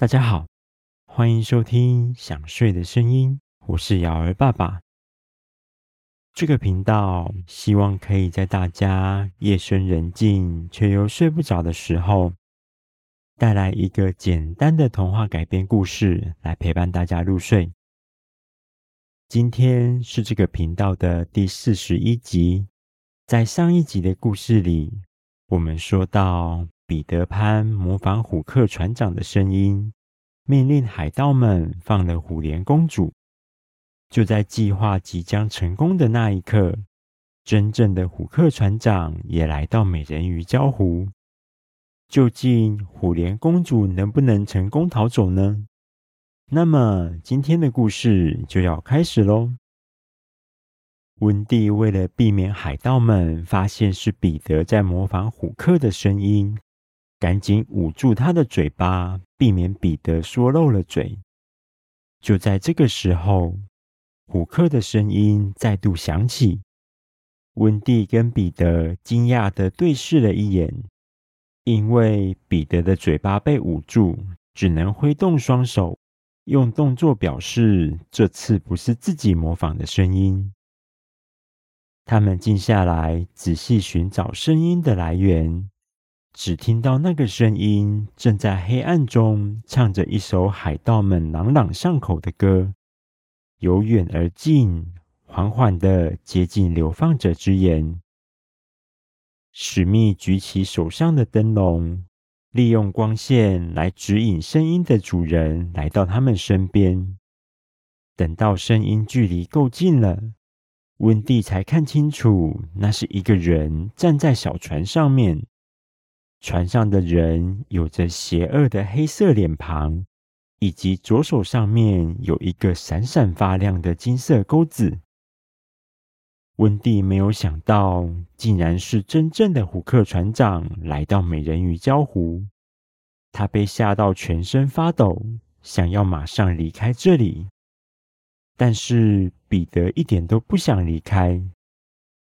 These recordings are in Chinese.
大家好，欢迎收听《想睡的声音》，我是瑶儿爸爸。这个频道希望可以在大家夜深人静却又睡不着的时候，带来一个简单的童话改编故事，来陪伴大家入睡。今天是这个频道的第四十一集。在上一集的故事里，我们说到。彼得潘模仿虎克船长的声音，命令海盗们放了虎莲公主。就在计划即将成功的那一刻，真正的虎克船长也来到美人鱼礁湖。究竟虎莲公主能不能成功逃走呢？那么今天的故事就要开始喽。温蒂为了避免海盗们发现是彼得在模仿虎克的声音。赶紧捂住他的嘴巴，避免彼得说漏了嘴。就在这个时候，虎克的声音再度响起。温蒂跟彼得惊讶地对视了一眼，因为彼得的嘴巴被捂住，只能挥动双手，用动作表示这次不是自己模仿的声音。他们静下来，仔细寻找声音的来源。只听到那个声音正在黑暗中唱着一首海盗们朗朗上口的歌，由远而近，缓缓地接近流放者之眼。史密举起手上的灯笼，利用光线来指引声音的主人来到他们身边。等到声音距离够近了，温蒂才看清楚，那是一个人站在小船上面。船上的人有着邪恶的黑色脸庞，以及左手上面有一个闪闪发亮的金色钩子。温蒂没有想到，竟然是真正的虎克船长来到美人鱼礁湖。他被吓到全身发抖，想要马上离开这里。但是彼得一点都不想离开。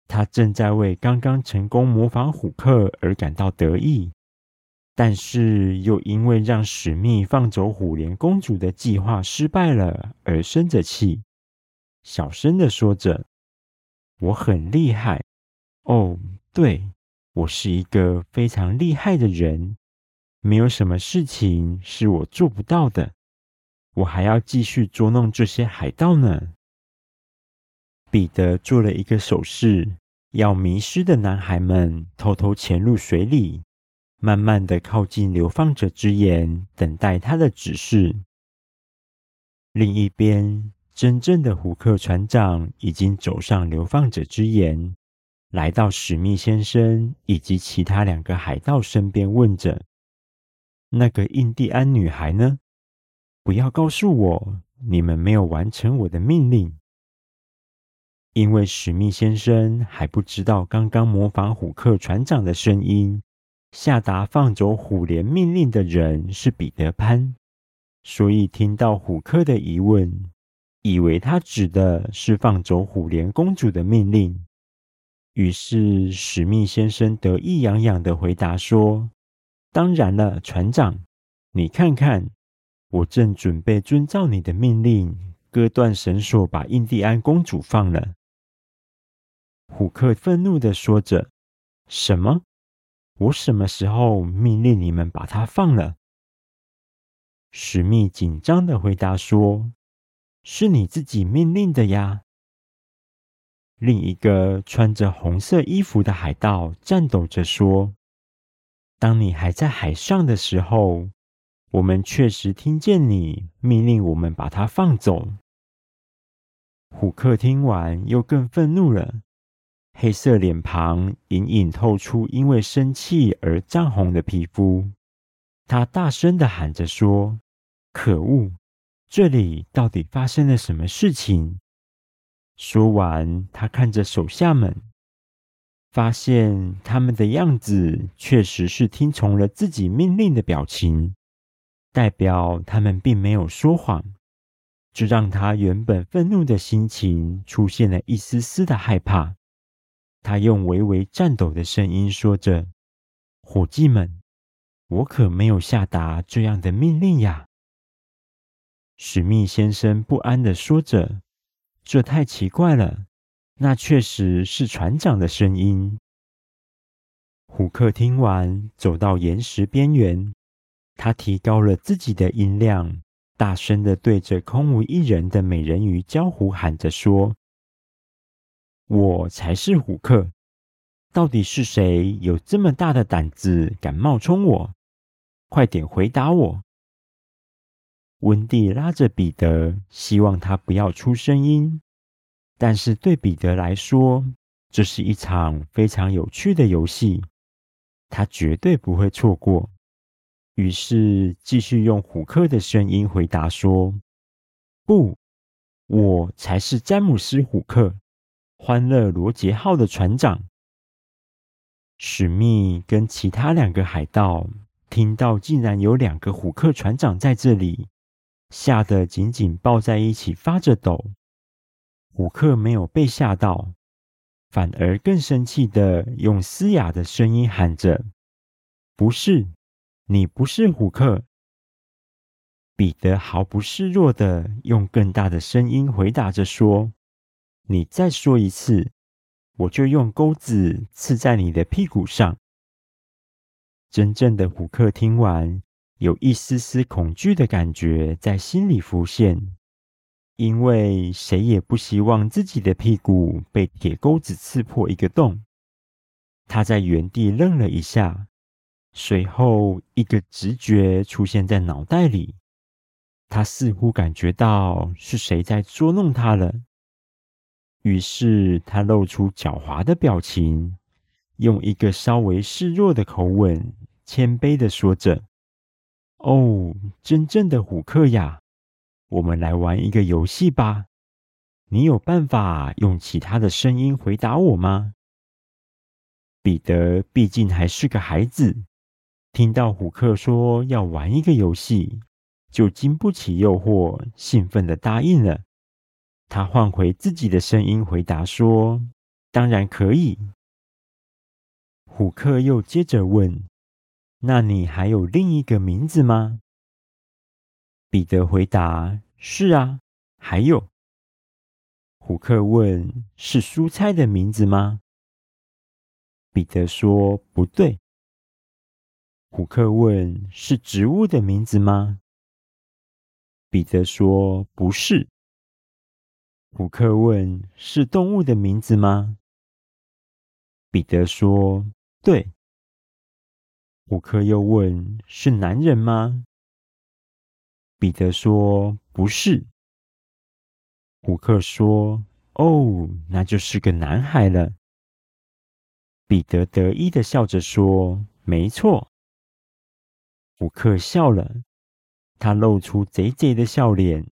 他正在为刚刚成功模仿虎克而感到得意，但是又因为让史密放走虎莲公主的计划失败了而生着气，小声的说着：“我很厉害。哦，对，我是一个非常厉害的人，没有什么事情是我做不到的，我还要继续捉弄这些海盗呢。”彼得做了一个手势，要迷失的男孩们偷偷潜入水里，慢慢的靠近流放者之眼，等待他的指示。另一边，真正的虎克船长已经走上流放者之眼，来到史密先生以及其他两个海盗身边，问着：“那个印第安女孩呢？不要告诉我，你们没有完成我的命令。”因为史密先生还不知道，刚刚模仿虎克船长的声音，下达放走虎莲命令的人是彼得潘，所以听到虎克的疑问，以为他指的是放走虎莲公主的命令。于是史密先生得意洋洋地回答说：“当然了，船长，你看看，我正准备遵照你的命令，割断绳索，把印第安公主放了。”虎克愤怒地说着：“什么？我什么时候命令你们把他放了？”史密紧张地回答说：“是你自己命令的呀。”另一个穿着红色衣服的海盗颤抖着说：“当你还在海上的时候，我们确实听见你命令我们把他放走。”虎克听完又更愤怒了。黑色脸庞隐隐透出因为生气而涨红的皮肤，他大声的喊着说：“可恶，这里到底发生了什么事情？”说完，他看着手下们，发现他们的样子确实是听从了自己命令的表情，代表他们并没有说谎，这让他原本愤怒的心情出现了一丝丝的害怕。他用微微颤抖的声音说着：“伙计们，我可没有下达这样的命令呀。”史密先生不安地说着：“这太奇怪了，那确实是船长的声音。”虎克听完，走到岩石边缘，他提高了自己的音量，大声地对着空无一人的美人鱼礁湖喊着说：“我才是虎克！到底是谁有这么大的胆子，敢冒充我？快点回答我！”温蒂拉着彼得，希望他不要出声音。但是对彼得来说，这是一场非常有趣的游戏，他绝对不会错过。于是继续用虎克的声音回答说：“不，我才是詹姆斯·虎克，欢乐罗杰号的船长。”史密跟其他两个海盗听到，竟然有两个虎克船长在这里。吓得紧紧抱在一起，发着抖。虎克没有被吓到，反而更生气的用嘶哑的声音喊着：“不是，你不是虎克！”彼得毫不示弱的用更大的声音回答着说：“你再说一次，我就用钩子刺在你的屁股上。”真正的虎克听完。有一丝丝恐惧的感觉在心里浮现，因为谁也不希望自己的屁股被铁钩子刺破一个洞。他在原地愣了一下，随后一个直觉出现在脑袋里，他似乎感觉到是谁在捉弄他了。于是他露出狡猾的表情，用一个稍微示弱的口吻，谦卑的说着。哦，真正的虎克呀，我们来玩一个游戏吧。你有办法用其他的声音回答我吗？彼得毕竟还是个孩子，听到虎克说要玩一个游戏，就经不起诱惑，兴奋的答应了。他换回自己的声音回答说：“当然可以。”虎克又接着问。那你还有另一个名字吗？彼得回答：“是啊，还有。”虎克问：“是蔬菜的名字吗？”彼得说：“不对。”虎克问：“是植物的名字吗？”彼得说：“不是。”虎克问：“是动物的名字吗？”彼得说：“对。”虎克又问：“是男人吗？”彼得说：“不是。”虎克说：“哦，那就是个男孩了。”彼得得意地笑着说：“没错。”虎克笑了，他露出贼贼的笑脸，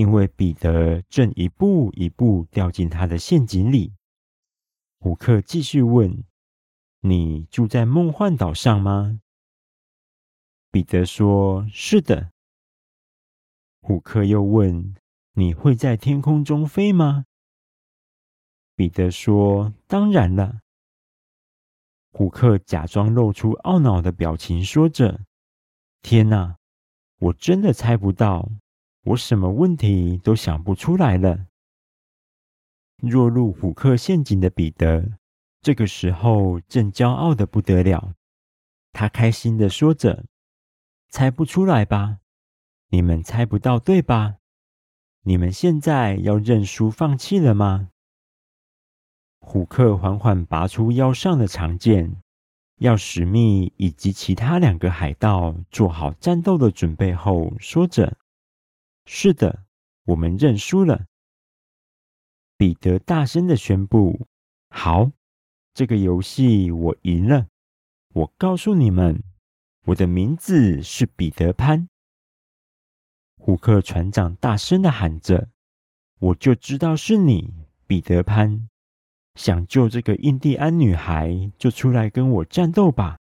因为彼得正一步一步掉进他的陷阱里。虎克继续问。你住在梦幻岛上吗？彼得说：“是的。”虎克又问：“你会在天空中飞吗？”彼得说：“当然了。”虎克假装露出懊恼的表情，说着：“天哪，我真的猜不到，我什么问题都想不出来了。”落入虎克陷阱的彼得。这个时候正骄傲的不得了，他开心的说着：“猜不出来吧？你们猜不到对吧？你们现在要认输放弃了吗？”虎克缓缓拔出腰上的长剑，要史密以及其他两个海盗做好战斗的准备后，说着：“是的，我们认输了。”彼得大声地宣布：“好。”这个游戏我赢了。我告诉你们，我的名字是彼得潘。胡克船长大声地喊着：“我就知道是你，彼得潘！想救这个印第安女孩，就出来跟我战斗吧！”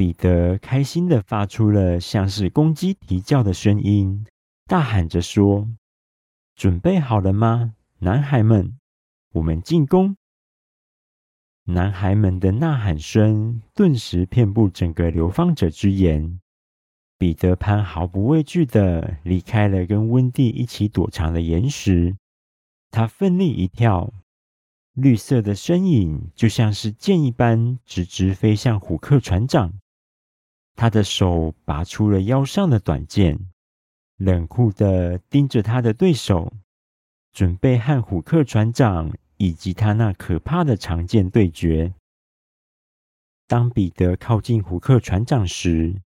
彼得开心的发出了像是公鸡啼叫的声音，大喊着说：“准备好了吗，男孩们？我们进攻！”男孩们的呐喊声顿时遍布整个流放者之眼，彼得潘毫不畏惧的离开了跟温蒂一起躲藏的岩石，他奋力一跳，绿色的身影就像是箭一般，直直飞向虎克船长。他的手拔出了腰上的短剑，冷酷地盯着他的对手，准备和虎克船长以及他那可怕的长剑对决。当彼得靠近虎克船长时，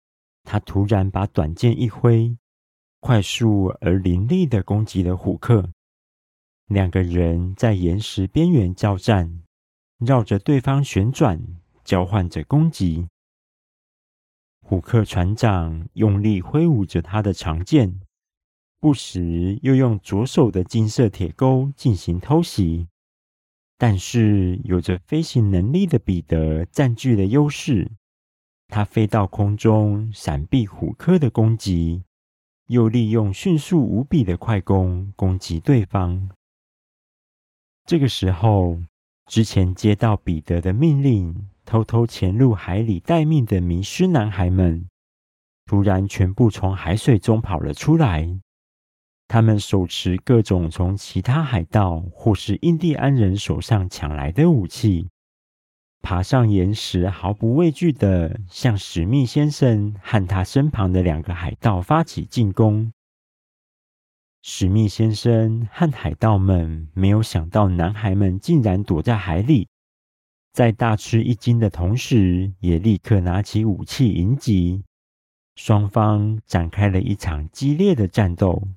他突然把短剑一挥，快速而凌厉地攻击了虎克。两个人在岩石边缘交战，绕着对方旋转，交换着攻击。虎克船长用力挥舞着他的长剑，不时又用左手的金色铁钩进行偷袭。但是，有着飞行能力的彼得占据了优势。他飞到空中，闪避虎克的攻击，又利用迅速无比的快攻攻击对方。这个时候，之前接到彼得的命令，偷偷潜入海里待命的迷失男孩们，突然全部从海水中跑了出来。他们手持各种从其他海盗或是印第安人手上抢来的武器。爬上岩石，毫不畏惧地向史密先生和他身旁的两个海盗发起进攻。史密先生和海盗们没有想到，男孩们竟然躲在海里，在大吃一惊的同时，也立刻拿起武器迎击。双方展开了一场激烈的战斗。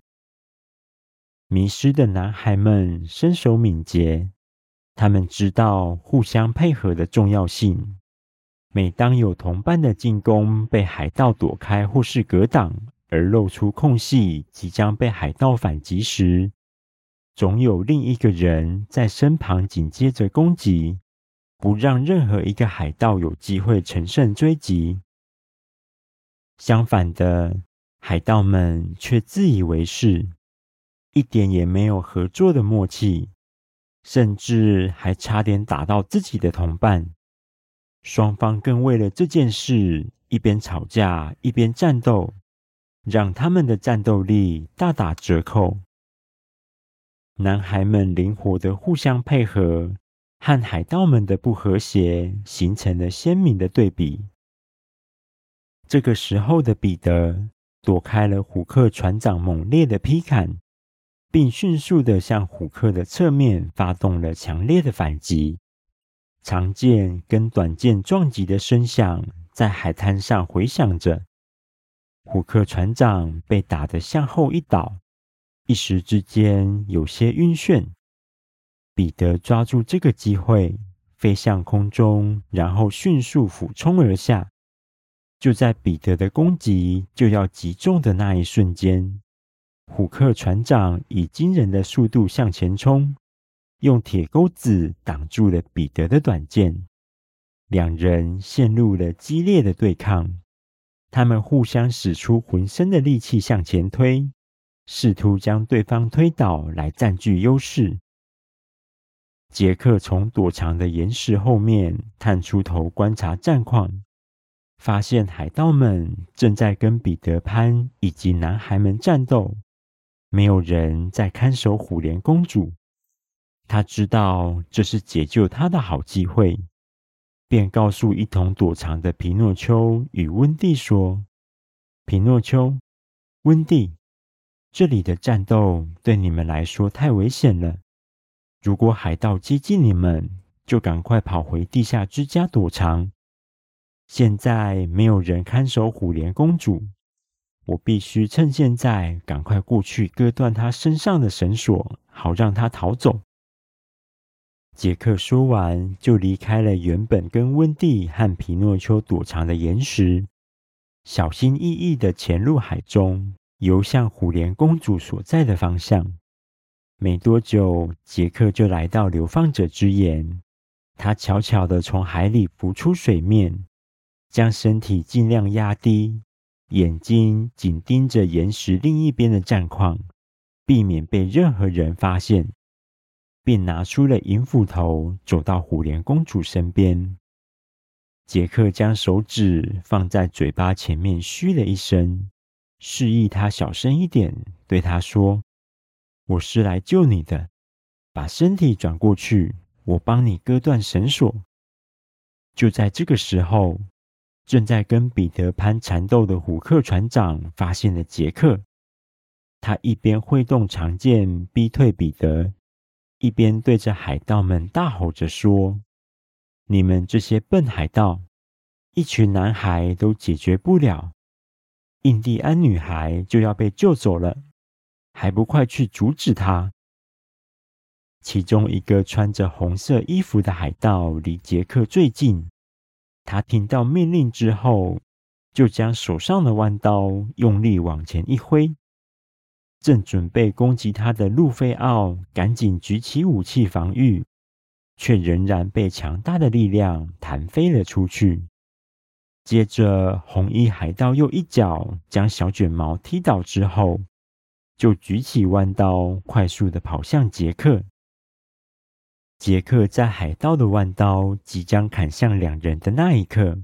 迷失的男孩们身手敏捷。他们知道互相配合的重要性。每当有同伴的进攻被海盗躲开或是格挡，而露出空隙，即将被海盗反击时，总有另一个人在身旁紧接着攻击，不让任何一个海盗有机会乘胜追击。相反的，海盗们却自以为是，一点也没有合作的默契。甚至还差点打到自己的同伴，双方更为了这件事一边吵架一边战斗，让他们的战斗力大打折扣。男孩们灵活的互相配合，和海盗们的不和谐形成了鲜明的对比。这个时候的彼得躲开了虎克船长猛烈的劈砍。并迅速地向虎克的侧面发动了强烈的反击，长剑跟短剑撞击的声响在海滩上回响着。虎克船长被打得向后一倒，一时之间有些晕眩。彼得抓住这个机会，飞向空中，然后迅速俯冲而下。就在彼得的攻击就要击中的那一瞬间，虎克船长以惊人的速度向前冲，用铁钩子挡住了彼得的短剑。两人陷入了激烈的对抗，他们互相使出浑身的力气向前推，试图将对方推倒来占据优势。杰克从躲藏的岩石后面探出头观察战况，发现海盗们正在跟彼得潘以及男孩们战斗。没有人在看守虎莲公主，他知道这是解救她的好机会，便告诉一同躲藏的皮诺丘与温蒂说：“皮诺丘、温蒂，这里的战斗对你们来说太危险了。如果海盗接近你们，就赶快跑回地下之家躲藏。现在没有人看守虎莲公主。”我必须趁现在赶快过去割断他身上的绳索，好让他逃走。杰克说完，就离开了原本跟温蒂和皮诺丘躲藏的岩石，小心翼翼地潜入海中，游向虎莲公主所在的方向。没多久，杰克就来到流放者之岩，他悄悄地从海里浮出水面，将身体尽量压低。眼睛紧盯着岩石另一边的战况，避免被任何人发现，便拿出了银斧头，走到虎莲公主身边。杰克将手指放在嘴巴前面，嘘了一声，示意他小声一点，对他说：“我是来救你的，把身体转过去，我帮你割断绳索。”就在这个时候，正在跟彼得潘缠斗的虎克船长发现了杰克，他一边挥动长剑逼退彼得，一边对着海盗们大吼着说。你们这些笨海盗，一群男孩都解决不了，印第安女孩就要被救走了，还不快去阻止他？其中一个穿着红色衣服的海盗离杰克最近，他听到命令之后，就将手上的弯刀用力往前一挥，正准备攻击他的路飞奥赶紧举起武器防御。却仍然被强大的力量弹飞了出去。接着，红衣海盗又一脚将小卷毛踢倒之后，就举起弯刀，快速的跑向杰克。杰克在海盗的弯刀即将砍向两人的那一刻，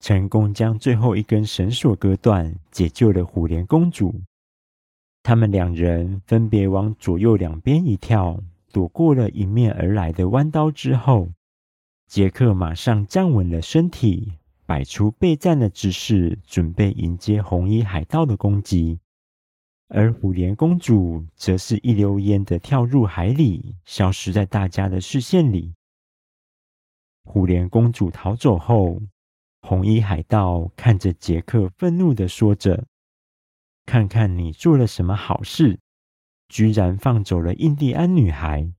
成功将最后一根绳索割断，解救了虎莲公主。他们两人分别往左右两边一跳。躲过了迎面而来的弯刀之后，杰克马上站稳了身体，摆出备战的姿势，准备迎接红衣海盗的攻击。而虎莲公主则是一溜烟的跳入海里，消失在大家的视线里。虎莲公主逃走后，红衣海盗看着杰克，愤怒的说着：“看看你做了什么好事！”居然放走了印第安女孩，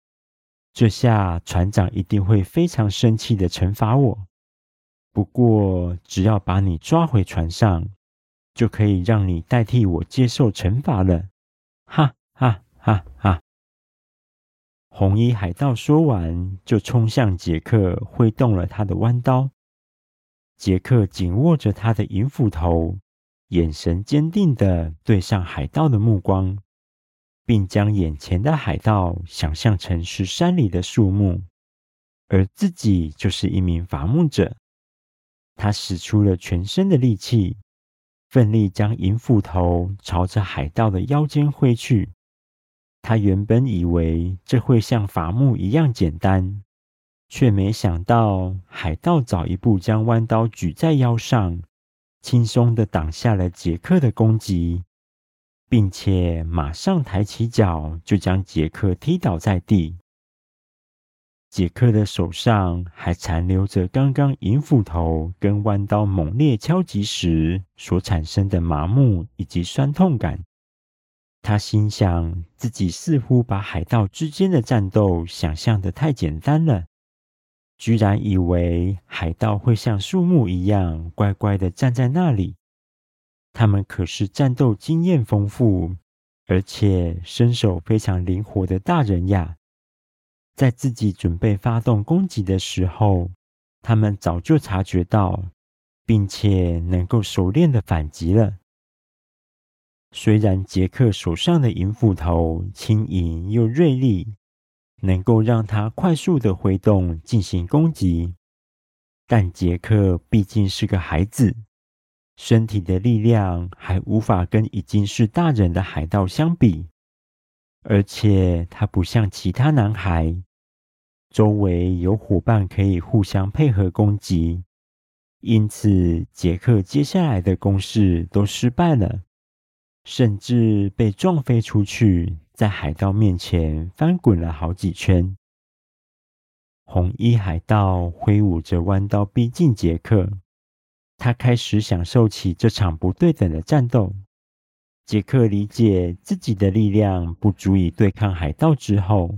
这下船长一定会非常生气的惩罚我。不过，只要把你抓回船上，就可以让你代替我接受惩罚了。哈哈哈哈！红衣海盗说完，就冲向杰克，挥动了他的弯刀。杰克紧握着他的银斧头，眼神坚定的对上海盗的目光。并将眼前的海盗想象成是山里的树木，而自己就是一名伐木者。他使出了全身的力气，奋力将银斧头朝着海盗的腰间挥去。他原本以为这会像伐木一样简单，却没想到海盗早一步将弯刀举在腰上，轻松地挡下了杰克的攻击。并且马上抬起脚，就将杰克踢倒在地。杰克的手上还残留着刚刚银斧头跟弯刀猛烈敲击时所产生的麻木以及酸痛感。他心想，自己似乎把海盗之间的战斗想象得太简单了，居然以为海盗会像树木一样乖乖的站在那里。他们可是战斗经验丰富，而且身手非常灵活的大人呀！在自己准备发动攻击的时候，他们早就察觉到，并且能够熟练的反击了。虽然杰克手上的银斧头轻盈又锐利，能够让他快速的挥动进行攻击，但杰克毕竟是个孩子。身体的力量还无法跟已经是大人的海盗相比，而且他不像其他男孩，周围有伙伴可以互相配合攻击，因此杰克接下来的攻势都失败了，甚至被撞飞出去，在海盗面前翻滚了好几圈。红衣海盗挥舞着弯刀逼近杰克。他开始享受起这场不对等的战斗。杰克理解自己的力量不足以对抗海盗之后，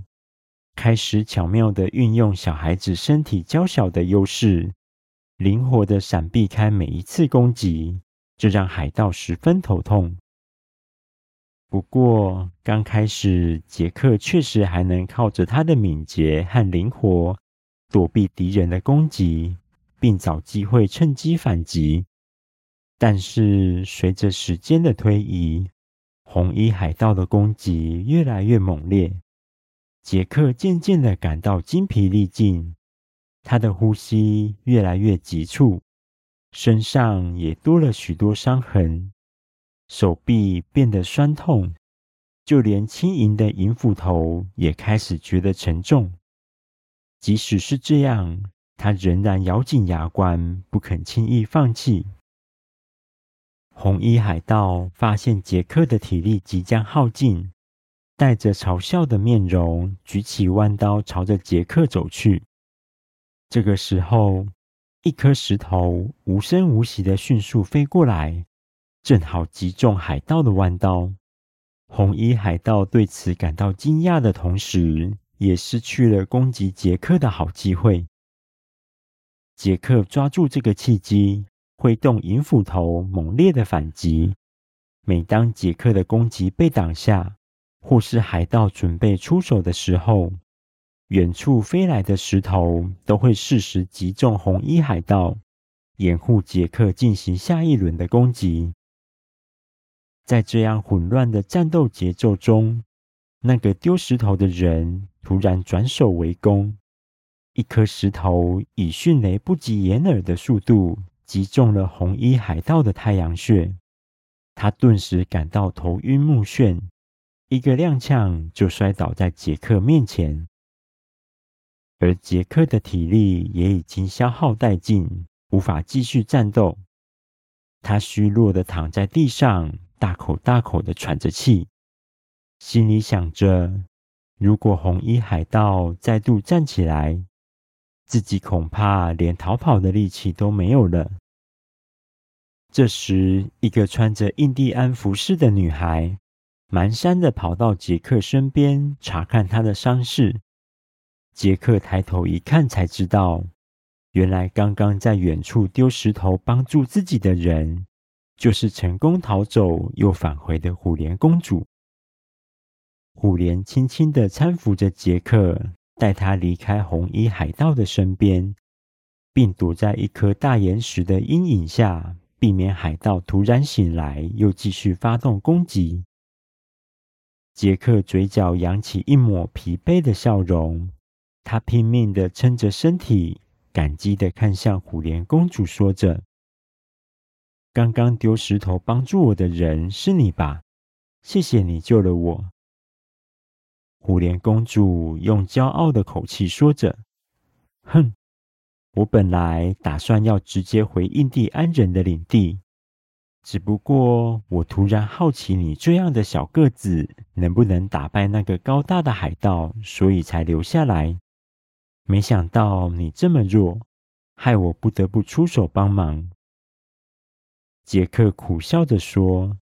开始巧妙地运用小孩子身体娇小的优势，灵活地闪避开每一次攻击，这让海盗十分头痛。不过，刚开始杰克确实还能靠着他的敏捷和灵活躲避敌人的攻击。并找机会趁机反击，但是随着时间的推移，红衣海盗的攻击越来越猛烈，杰克渐渐的感到筋疲力尽，他的呼吸越来越急促，身上也多了许多伤痕，手臂变得酸痛，就连轻盈的银斧头也开始觉得沉重。即使是这样，他仍然咬紧牙关，不肯轻易放弃。红衣海盗发现杰克的体力即将耗尽，带着嘲笑的面容，举起弯刀朝着杰克走去。这个时候，一颗石头无声无息的迅速飞过来，正好击中海盗的弯刀。红衣海盗对此感到惊讶的同时，也失去了攻击杰克的好机会。杰克抓住这个契机，挥动银斧头，猛烈的反击。每当杰克的攻击被挡下，或是海盗准备出手的时候，远处飞来的石头都会适时击中红衣海盗，掩护杰克进行下一轮的攻击。在这样混乱的战斗节奏中，那个丢石头的人突然转手为攻，一颗石头以迅雷不及掩耳的速度击中了红衣海盗的太阳穴，他顿时感到头晕目眩，一个踉跄就摔倒在杰克面前，而杰克的体力也已经消耗殆尽，无法继续战斗，他虚弱的躺在地上，大口大口的喘着气。心里想着，如果红衣海盗再度站起来，自己恐怕连逃跑的力气都没有了。这时，一个穿着印第安服饰的女孩，蹒跚的跑到杰克身边，查看他的伤势。杰克抬头一看，才知道，原来刚刚在远处丢石头帮助自己的人，就是成功逃走又返回的虎莲公主。虎莲轻轻地搀扶着杰克，带他离开红衣海盗的身边，并躲在一颗大岩石的阴影下，避免海盗突然醒来又继续发动攻击。杰克嘴角扬起一抹疲惫的笑容，他拼命地撑着身体，感激地看向虎莲公主，说着：“刚刚丢石头帮助我的人是你吧？谢谢你救了我。”虎莲公主用骄傲的口气说着：“哼，我本来打算要直接回印第安人的领地，只不过我突然好奇你这样的小个子能不能打败那个高大的海盗，所以才留下来。没想到你这么弱，害我不得不出手帮忙。”杰克苦笑着说。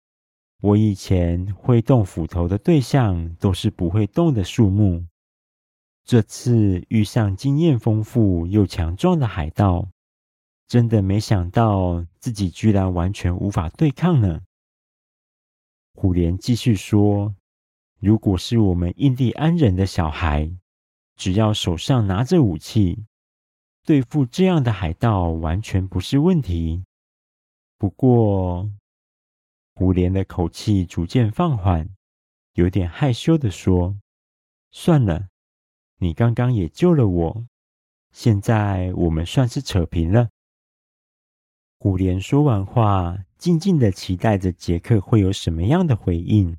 我以前挥动斧头的对象都是不会动的树木，这次遇上经验丰富又强壮的海盗，真的没想到自己居然完全无法对抗呢。虎莲继续说：“如果是我们印第安人的小孩，只要手上拿着武器，对付这样的海盗完全不是问题。不过……”虎莲的口气逐渐放缓，有点害羞地说：“算了，你刚刚也救了我，现在我们算是扯平了。”虎莲说完话，静静的期待着杰克会有什么样的回应，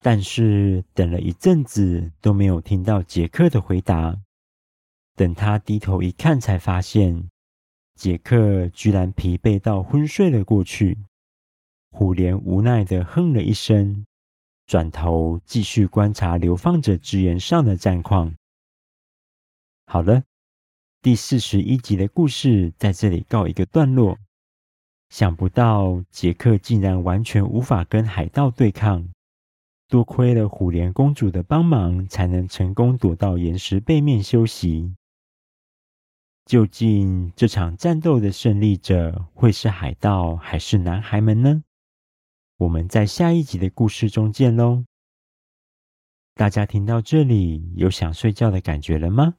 但是等了一阵子都没有听到杰克的回答。等他低头一看，才发现杰克居然疲惫到昏睡了过去。虎莲无奈的哼了一声，转头继续观察流放者之岩上的战况。好了，第四十一集的故事在这里告一个段落。想不到杰克竟然完全无法跟海盗对抗，多亏了虎莲公主的帮忙，才能成功躲到岩石背面休息。究竟这场战斗的胜利者会是海盗还是男孩们呢？我们在下一集的故事中见喽！大家听到这里有想睡觉的感觉了吗？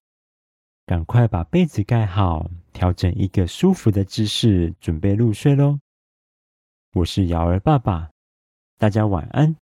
赶快把被子盖好，调整一个舒服的姿势，准备入睡喽！我是瑶儿爸爸，大家晚安。